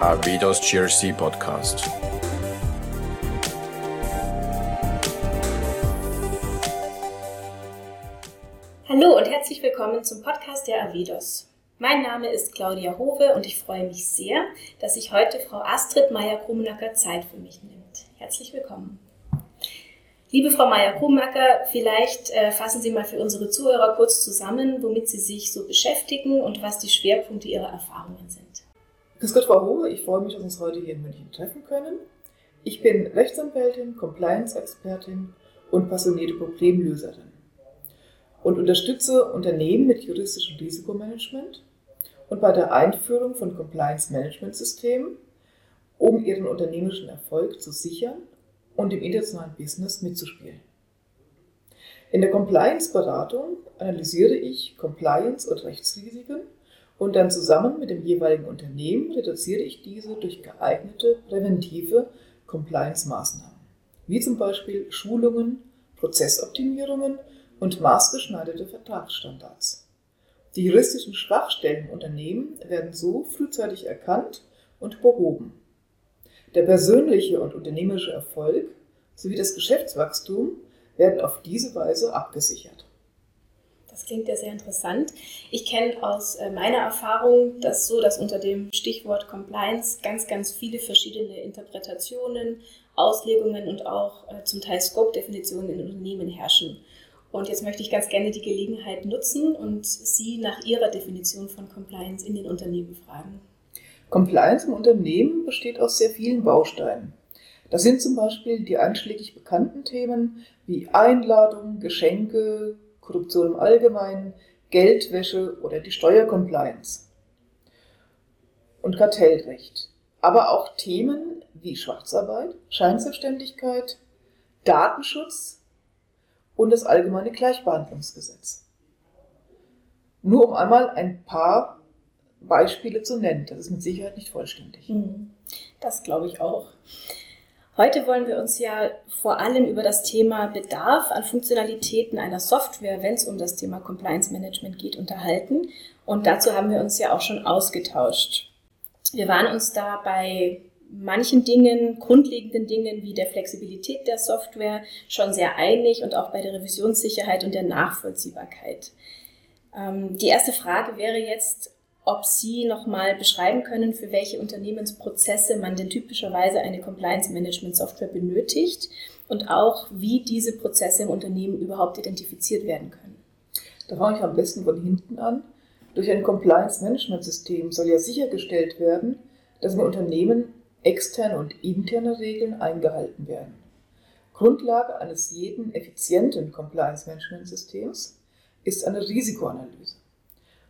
Arvidos GRC Podcast. Hallo und herzlich willkommen zum Podcast der Avidos. Mein Name ist Claudia Hove und ich freue mich sehr, dass sich heute Frau Astrid Meyer-Krumenacker Zeit für mich nimmt. Herzlich willkommen. Liebe Frau Meyer-Krumenacker, vielleicht äh, fassen Sie mal für unsere Zuhörer kurz zusammen, womit Sie sich so beschäftigen und was die Schwerpunkte Ihrer Erfahrungen sind. Grüß Gott, Frau Hohe, ich freue mich, dass wir uns heute hier in München treffen können. Ich bin Rechtsanwältin, Compliance-Expertin und passionierte Problemlöserin und unterstütze Unternehmen mit juristischem Risikomanagement und bei der Einführung von Compliance-Management-Systemen, um ihren unternehmerischen Erfolg zu sichern und im internationalen Business mitzuspielen. In der Compliance-Beratung analysiere ich Compliance- und Rechtsrisiken und dann zusammen mit dem jeweiligen Unternehmen reduziere ich diese durch geeignete präventive Compliance-Maßnahmen, wie zum Beispiel Schulungen, Prozessoptimierungen und maßgeschneiderte Vertragsstandards. Die juristischen Schwachstellen im Unternehmen werden so frühzeitig erkannt und behoben. Der persönliche und unternehmerische Erfolg sowie das Geschäftswachstum werden auf diese Weise abgesichert. Das klingt ja sehr interessant. Ich kenne aus äh, meiner Erfahrung das so, dass unter dem Stichwort Compliance ganz, ganz viele verschiedene Interpretationen, Auslegungen und auch äh, zum Teil Scope-Definitionen in Unternehmen herrschen. Und jetzt möchte ich ganz gerne die Gelegenheit nutzen und Sie nach Ihrer Definition von Compliance in den Unternehmen fragen. Compliance im Unternehmen besteht aus sehr vielen Bausteinen. Das sind zum Beispiel die einschlägig bekannten Themen wie Einladungen, Geschenke, Korruption im Allgemeinen, Geldwäsche oder die Steuercompliance und Kartellrecht. Aber auch Themen wie Schwarzarbeit, Scheinselbstständigkeit, Datenschutz und das allgemeine Gleichbehandlungsgesetz. Nur um einmal ein paar Beispiele zu nennen. Das ist mit Sicherheit nicht vollständig. Mhm. Das glaube ich auch. Heute wollen wir uns ja vor allem über das Thema Bedarf an Funktionalitäten einer Software, wenn es um das Thema Compliance Management geht, unterhalten. Und dazu haben wir uns ja auch schon ausgetauscht. Wir waren uns da bei manchen Dingen, grundlegenden Dingen wie der Flexibilität der Software schon sehr einig und auch bei der Revisionssicherheit und der Nachvollziehbarkeit. Ähm, die erste Frage wäre jetzt, ob Sie nochmal beschreiben können, für welche Unternehmensprozesse man denn typischerweise eine Compliance Management Software benötigt und auch, wie diese Prozesse im Unternehmen überhaupt identifiziert werden können. Da fange ich am besten von hinten an. Durch ein Compliance Management System soll ja sichergestellt werden, dass im Unternehmen externe und interne Regeln eingehalten werden. Grundlage eines jeden effizienten Compliance Management Systems ist eine Risikoanalyse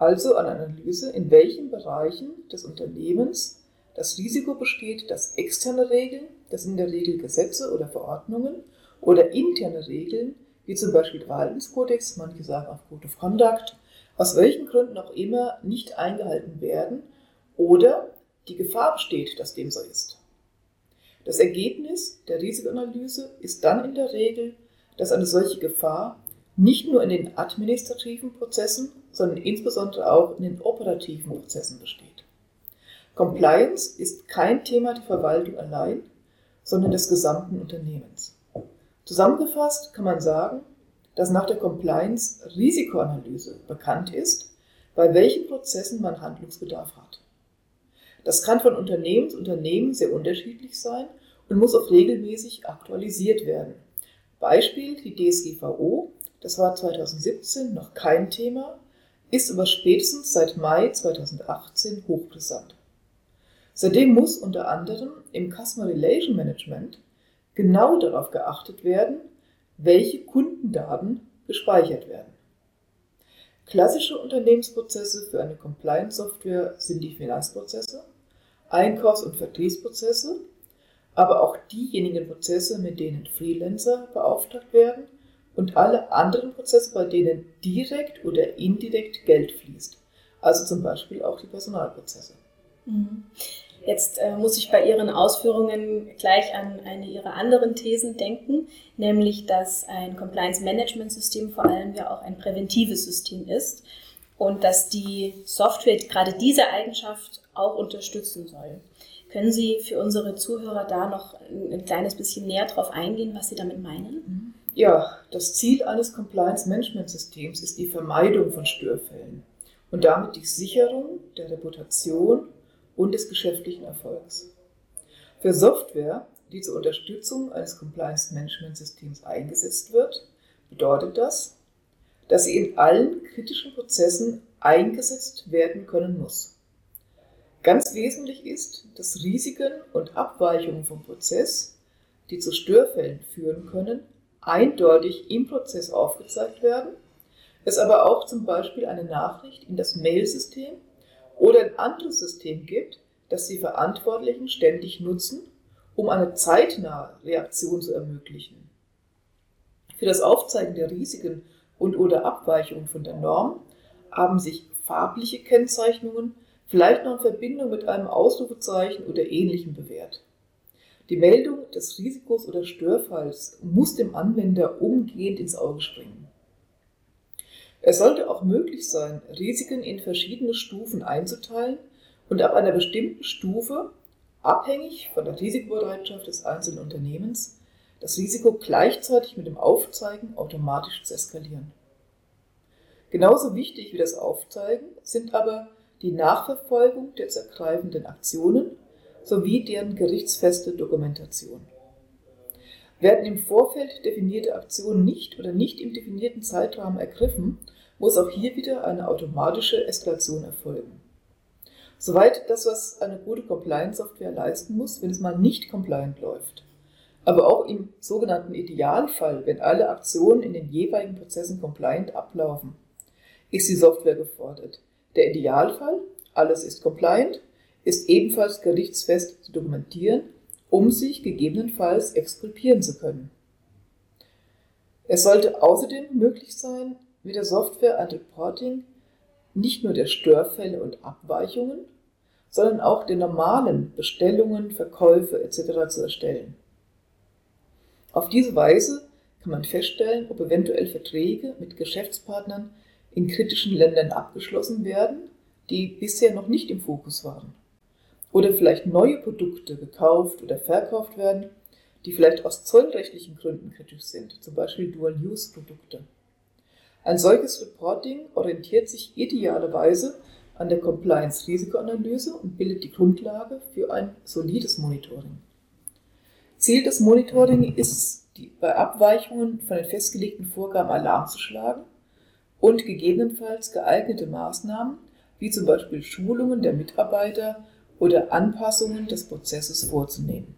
also an Analyse, in welchen Bereichen des Unternehmens das Risiko besteht, dass externe Regeln, das sind in der Regel Gesetze oder Verordnungen, oder interne Regeln, wie zum Beispiel Verhaltenskodex, manche sagen auch Code of Conduct, aus welchen Gründen auch immer nicht eingehalten werden oder die Gefahr besteht, dass dem so ist. Das Ergebnis der Risikoanalyse ist dann in der Regel, dass eine solche Gefahr nicht nur in den administrativen Prozessen, sondern insbesondere auch in den operativen Prozessen besteht. Compliance ist kein Thema der Verwaltung allein, sondern des gesamten Unternehmens. Zusammengefasst kann man sagen, dass nach der Compliance Risikoanalyse bekannt ist, bei welchen Prozessen man Handlungsbedarf hat. Das kann von Unternehmen zu Unternehmen sehr unterschiedlich sein und muss auch regelmäßig aktualisiert werden. Beispiel die DSGVO das war 2017 noch kein Thema, ist aber spätestens seit Mai 2018 hochbrisant. Seitdem muss unter anderem im Customer Relation Management genau darauf geachtet werden, welche Kundendaten gespeichert werden. Klassische Unternehmensprozesse für eine Compliance-Software sind die Finanzprozesse, Einkaufs- und Vertriebsprozesse, aber auch diejenigen Prozesse, mit denen Freelancer beauftragt werden und alle anderen Prozesse, bei denen direkt oder indirekt Geld fließt. Also zum Beispiel auch die Personalprozesse. Mhm. Jetzt äh, muss ich bei Ihren Ausführungen gleich an eine Ihrer anderen Thesen denken, nämlich dass ein Compliance Management System vor allem ja auch ein präventives System ist. und dass die Software gerade diese Eigenschaft auch unterstützen soll. Können Sie für unsere Zuhörer da noch ein kleines bisschen näher drauf eingehen, was Sie damit meinen? Ja, das Ziel eines Compliance-Management-Systems ist die Vermeidung von Störfällen und damit die Sicherung der Reputation und des geschäftlichen Erfolgs. Für Software, die zur Unterstützung eines Compliance-Management-Systems eingesetzt wird, bedeutet das, dass sie in allen kritischen Prozessen eingesetzt werden können muss. Ganz wesentlich ist, dass Risiken und Abweichungen vom Prozess, die zu Störfällen führen können, eindeutig im Prozess aufgezeigt werden, es aber auch zum Beispiel eine Nachricht in das Mail-System oder ein anderes System gibt, das die Verantwortlichen ständig nutzen, um eine zeitnahe Reaktion zu ermöglichen. Für das Aufzeigen der Risiken und oder Abweichungen von der Norm haben sich farbliche Kennzeichnungen vielleicht noch in Verbindung mit einem Ausrufezeichen oder ähnlichem bewährt. Die Meldung des Risikos oder Störfalls muss dem Anwender umgehend ins Auge springen. Es sollte auch möglich sein, Risiken in verschiedene Stufen einzuteilen und ab einer bestimmten Stufe, abhängig von der Risikobereitschaft des einzelnen Unternehmens, das Risiko gleichzeitig mit dem Aufzeigen automatisch zu eskalieren. Genauso wichtig wie das Aufzeigen sind aber die Nachverfolgung der zu ergreifenden Aktionen sowie deren gerichtsfeste Dokumentation. Werden im Vorfeld definierte Aktionen nicht oder nicht im definierten Zeitrahmen ergriffen, muss auch hier wieder eine automatische Eskalation erfolgen. Soweit das, was eine gute Compliance-Software leisten muss, wenn es mal nicht compliant läuft. Aber auch im sogenannten Idealfall, wenn alle Aktionen in den jeweiligen Prozessen compliant ablaufen, ist die Software gefordert. Der Idealfall, alles ist compliant, ist ebenfalls gerichtsfest zu dokumentieren, um sich gegebenenfalls exkulpieren zu können. Es sollte außerdem möglich sein, mit der Software ein Reporting nicht nur der Störfälle und Abweichungen, sondern auch der normalen Bestellungen, Verkäufe etc. zu erstellen. Auf diese Weise kann man feststellen, ob eventuell Verträge mit Geschäftspartnern in kritischen Ländern abgeschlossen werden, die bisher noch nicht im Fokus waren. Oder vielleicht neue Produkte gekauft oder verkauft werden, die vielleicht aus zollrechtlichen Gründen kritisch sind, zum Beispiel Dual-Use-Produkte. Ein solches Reporting orientiert sich idealerweise an der Compliance-Risikoanalyse und bildet die Grundlage für ein solides Monitoring. Ziel des Monitoring ist, die, bei Abweichungen von den festgelegten Vorgaben Alarm zu schlagen und gegebenenfalls geeignete Maßnahmen, wie zum Beispiel Schulungen der Mitarbeiter oder Anpassungen des Prozesses vorzunehmen.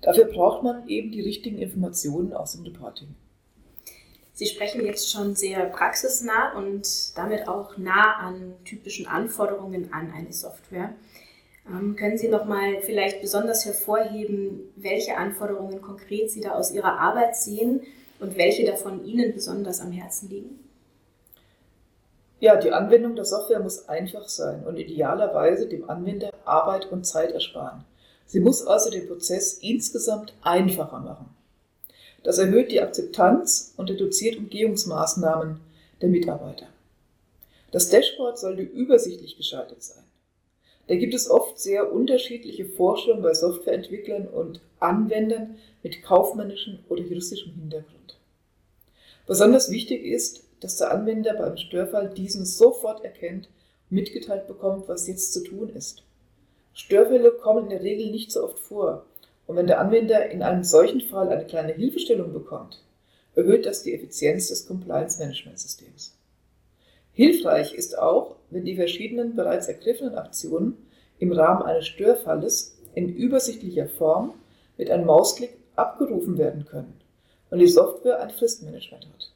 Dafür braucht man eben die richtigen Informationen aus dem Reporting. Sie sprechen jetzt schon sehr praxisnah und damit auch nah an typischen Anforderungen an eine Software. Ähm, können Sie noch mal vielleicht besonders hervorheben, welche Anforderungen konkret Sie da aus Ihrer Arbeit sehen und welche davon Ihnen besonders am Herzen liegen? Ja, die Anwendung der Software muss einfach sein und idealerweise dem Anwender Arbeit und Zeit ersparen. Sie muss also den Prozess insgesamt einfacher machen. Das erhöht die Akzeptanz und reduziert Umgehungsmaßnahmen der Mitarbeiter. Das Dashboard sollte übersichtlich geschaltet sein. Da gibt es oft sehr unterschiedliche Vorstellungen bei Softwareentwicklern und Anwendern mit kaufmännischem oder juristischem Hintergrund. Besonders wichtig ist, dass der Anwender beim Störfall diesen sofort erkennt und mitgeteilt bekommt, was jetzt zu tun ist. Störfälle kommen in der Regel nicht so oft vor und wenn der Anwender in einem solchen Fall eine kleine Hilfestellung bekommt, erhöht das die Effizienz des Compliance-Management-Systems. Hilfreich ist auch, wenn die verschiedenen bereits ergriffenen Aktionen im Rahmen eines Störfalles in übersichtlicher Form mit einem Mausklick abgerufen werden können und die Software ein Fristmanagement hat.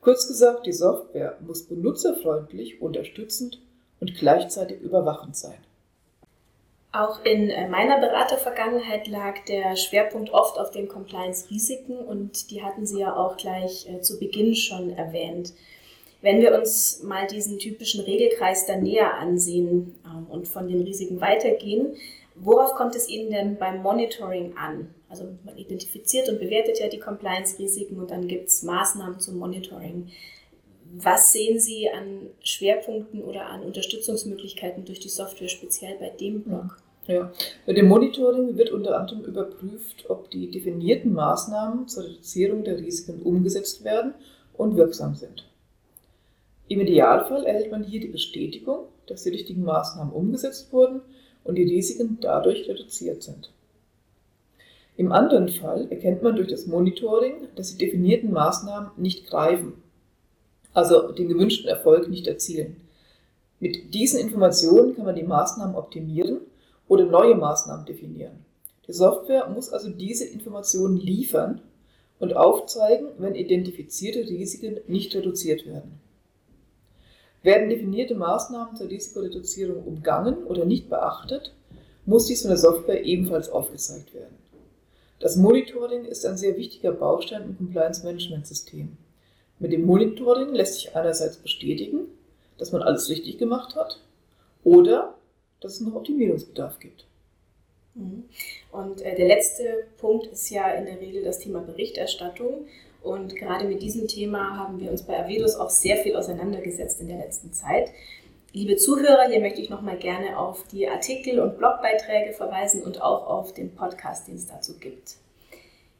Kurz gesagt, die Software muss benutzerfreundlich, unterstützend und gleichzeitig überwachend sein. Auch in äh, meiner Beratervergangenheit lag der Schwerpunkt oft auf den Compliance-Risiken und die hatten Sie ja auch gleich äh, zu Beginn schon erwähnt. Wenn wir uns mal diesen typischen Regelkreis dann näher ansehen ähm, und von den Risiken weitergehen, worauf kommt es Ihnen denn beim Monitoring an? Also man identifiziert und bewertet ja die Compliance-Risiken und dann gibt es Maßnahmen zum Monitoring. was sehen Sie an Schwerpunkten oder an Unterstützungsmöglichkeiten durch die Software speziell bei dem Blog? Ja, bei dem Monitoring wird unter anderem überprüft, ob die definierten Maßnahmen zur Reduzierung der Risiken umgesetzt werden und wirksam sind. Im Idealfall erhält man hier die Bestätigung, dass die richtigen Maßnahmen umgesetzt wurden und die Risiken dadurch reduziert sind. Im anderen Fall erkennt man durch das Monitoring, dass die definierten Maßnahmen nicht greifen, also den gewünschten Erfolg nicht erzielen. Mit diesen Informationen kann man die Maßnahmen optimieren oder neue Maßnahmen definieren. Die Software muss also diese Informationen liefern und aufzeigen, wenn identifizierte Risiken nicht reduziert werden. Werden definierte Maßnahmen zur Risikoreduzierung umgangen oder nicht beachtet, muss dies von der Software ebenfalls aufgezeigt werden. Das Monitoring ist ein sehr wichtiger Baustein im Compliance Management System. Mit dem Monitoring lässt sich einerseits bestätigen, dass man alles richtig gemacht hat oder dass es noch Optimierungsbedarf gibt. Mhm. Und äh, der letzte Punkt ist ja in der Regel das Thema Berichterstattung. Und gerade mit diesem Thema haben wir uns bei Avedus auch sehr viel auseinandergesetzt in der letzten Zeit. Liebe Zuhörer, hier möchte ich nochmal gerne auf die Artikel und Blogbeiträge verweisen und auch auf den Podcast, den es dazu gibt.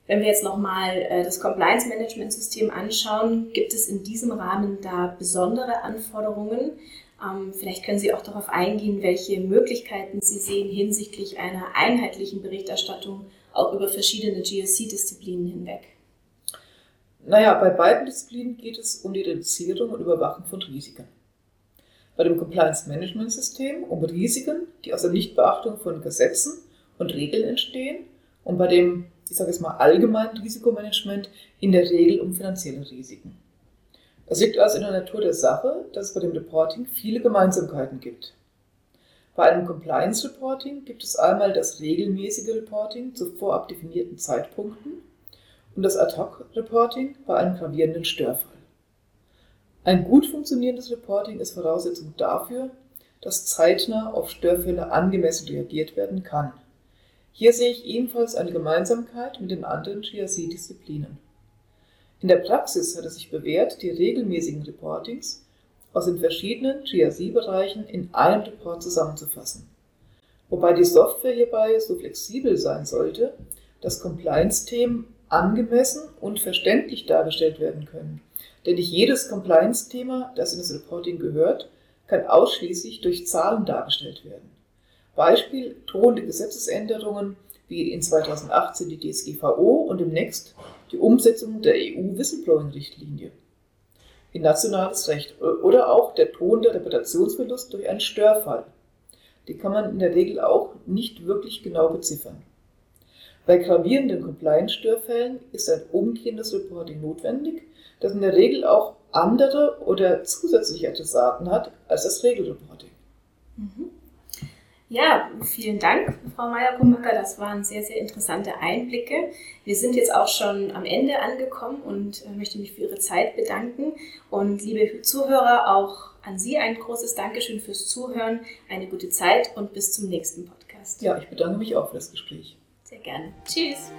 Wenn wir jetzt nochmal äh, das Compliance Management System anschauen, gibt es in diesem Rahmen da besondere Anforderungen, ähm, vielleicht können Sie auch darauf eingehen, welche Möglichkeiten Sie sehen hinsichtlich einer einheitlichen Berichterstattung auch über verschiedene GSC-Disziplinen hinweg. Naja, bei beiden Disziplinen geht es um die Reduzierung und Überwachung von Risiken. Bei dem Compliance Management System um Risiken, die aus der Nichtbeachtung von Gesetzen und Regeln entstehen und bei dem, ich sage jetzt mal, allgemeinen Risikomanagement in der Regel um finanzielle Risiken. Es liegt also in der Natur der Sache, dass es bei dem Reporting viele Gemeinsamkeiten gibt. Bei einem Compliance Reporting gibt es einmal das regelmäßige Reporting zu vorab definierten Zeitpunkten und das Ad-Hoc-Reporting bei einem gravierenden Störfall. Ein gut funktionierendes Reporting ist Voraussetzung dafür, dass zeitnah auf Störfälle angemessen reagiert werden kann. Hier sehe ich ebenfalls eine Gemeinsamkeit mit den anderen GRC-Disziplinen. In der Praxis hat es sich bewährt, die regelmäßigen Reportings aus den verschiedenen GRC-Bereichen in einem Report zusammenzufassen. Wobei die Software hierbei so flexibel sein sollte, dass Compliance-Themen angemessen und verständlich dargestellt werden können. Denn nicht jedes Compliance-Thema, das in das Reporting gehört, kann ausschließlich durch Zahlen dargestellt werden. Beispiel drohende Gesetzesänderungen wie in 2018 die DSGVO und demnächst die Umsetzung der EU-Whistleblowing-Richtlinie in nationales Recht oder auch der drohende Reputationsverlust durch einen Störfall. Den kann man in der Regel auch nicht wirklich genau beziffern. Bei gravierenden Compliance-Störfällen ist ein umgehendes Reporting notwendig, das in der Regel auch andere oder zusätzliche Adressaten hat als das Regelreporting. Mhm. Ja, vielen Dank, Frau Meyer-Kumbacker. Das waren sehr, sehr interessante Einblicke. Wir sind jetzt auch schon am Ende angekommen und äh, möchte mich für Ihre Zeit bedanken. Und liebe Zuhörer, auch an Sie ein großes Dankeschön fürs Zuhören, eine gute Zeit und bis zum nächsten Podcast. Ja, ich bedanke mich auch für das Gespräch. Sehr gerne. Tschüss.